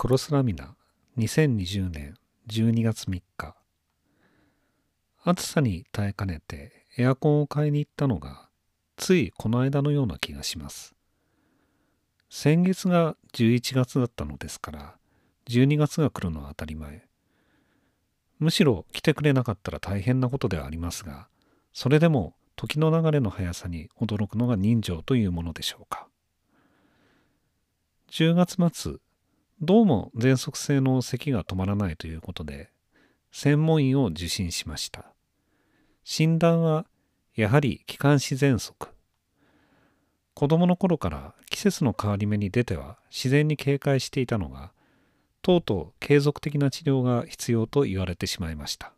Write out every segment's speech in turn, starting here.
クロスラミナ2020年12月3日。暑さに耐えかねてエアコンを買いに行ったのがついこの間のような気がします。先月が11月だったのですから12月が来るのは当たり前。むしろ来てくれなかったら大変なことではありますがそれでも時の流れの速さに驚くのが人情というものでしょうか。10月末どうも喘息性の咳が止まらないということで専門医を受診しました。診断はやはり気管支喘息。子供の頃から季節の変わり目に出ては自然に警戒していたのがとうとう継続的な治療が必要と言われてしまいました。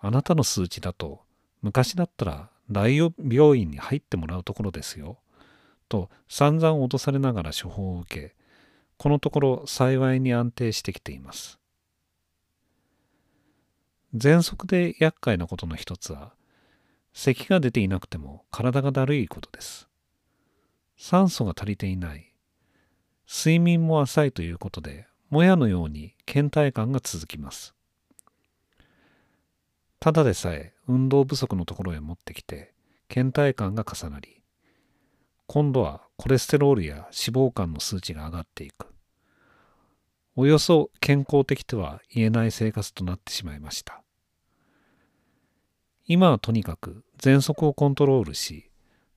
あなたの数値だと昔だったら大病院に入ってもらうところですよと散々脅されながら処方を受けこのところ幸いに安定してきています。喘息で厄介なことの一つは咳が出ていなくても体がだるいことです。酸素が足りていない。睡眠も浅いということでもやのように倦怠感が続きます。ただでさえ運動不足のところへ持ってきて倦怠感が重なり今度はコレステロールや脂肪肝の数値が上がっていく。およそ健康的とは言えない生活となってしまいました。今はとにかく喘息をコントロールし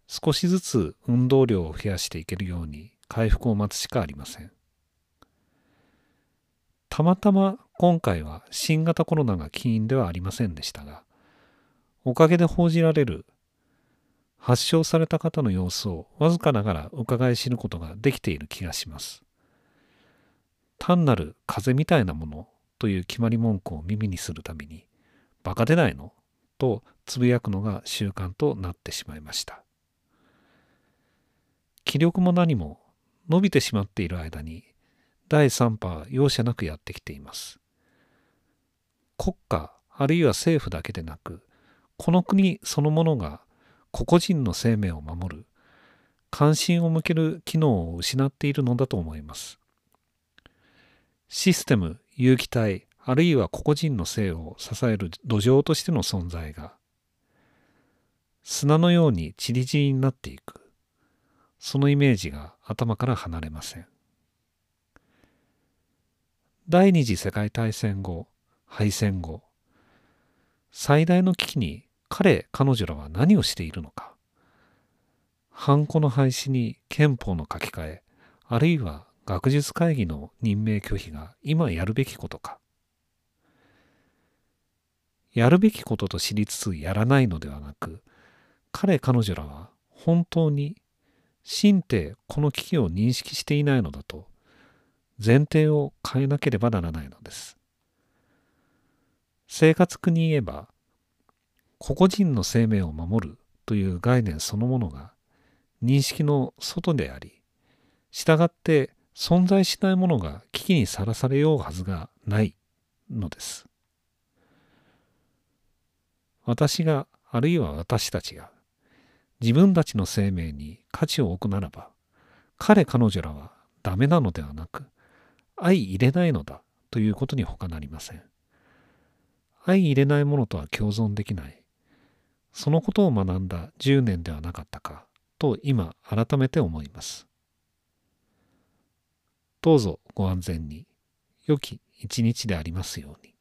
少しずつ運動量を増やしていけるように回復を待つしかありません。たまたま今回は新型コロナが起因ではありませんでしたがおかげで報じられる発症された方の様子をわずかながら伺い知ることができている気がします。単なる風邪みたいなものという決まり文句を耳にするたびに、バカ出ないのとつぶやくのが習慣となってしまいました。気力も何も伸びてしまっている間に第3波は容赦なくやってきています。国家あるいは政府だけでなくこの国そのものが個々人の生命を守る関心を向ける機能を失っているのだと思います。システム有機体あるいは個々人の性を支える土壌としての存在が砂のように散り散りになっていく。そのイメージが頭から離れません。第二次世界大戦後敗戦後最大の危機に彼彼女らは何をしているのか。ハンコの廃止に憲法の書き換えあるいは学術会議の任命拒否が今やるべきことか。やるべきことと知りつつやらないのではなく彼彼女らは本当に真ってこの危機を認識していないのだと前提を変えなければならないのです。生活苦に言えば個々人の生命を守るという概念そのものが認識の外であり、従って存在しないものが危機にさらされようはずがないのです。私があるいは私たちが自分たちの生命に価値を置くならば彼彼女らはダメなのではなく相入れないのだということに他なりません。相入れないものとは共存できないそのことを学んだ10年ではなかったかと今改めて思います。どうぞご安全に良き一日でありますように。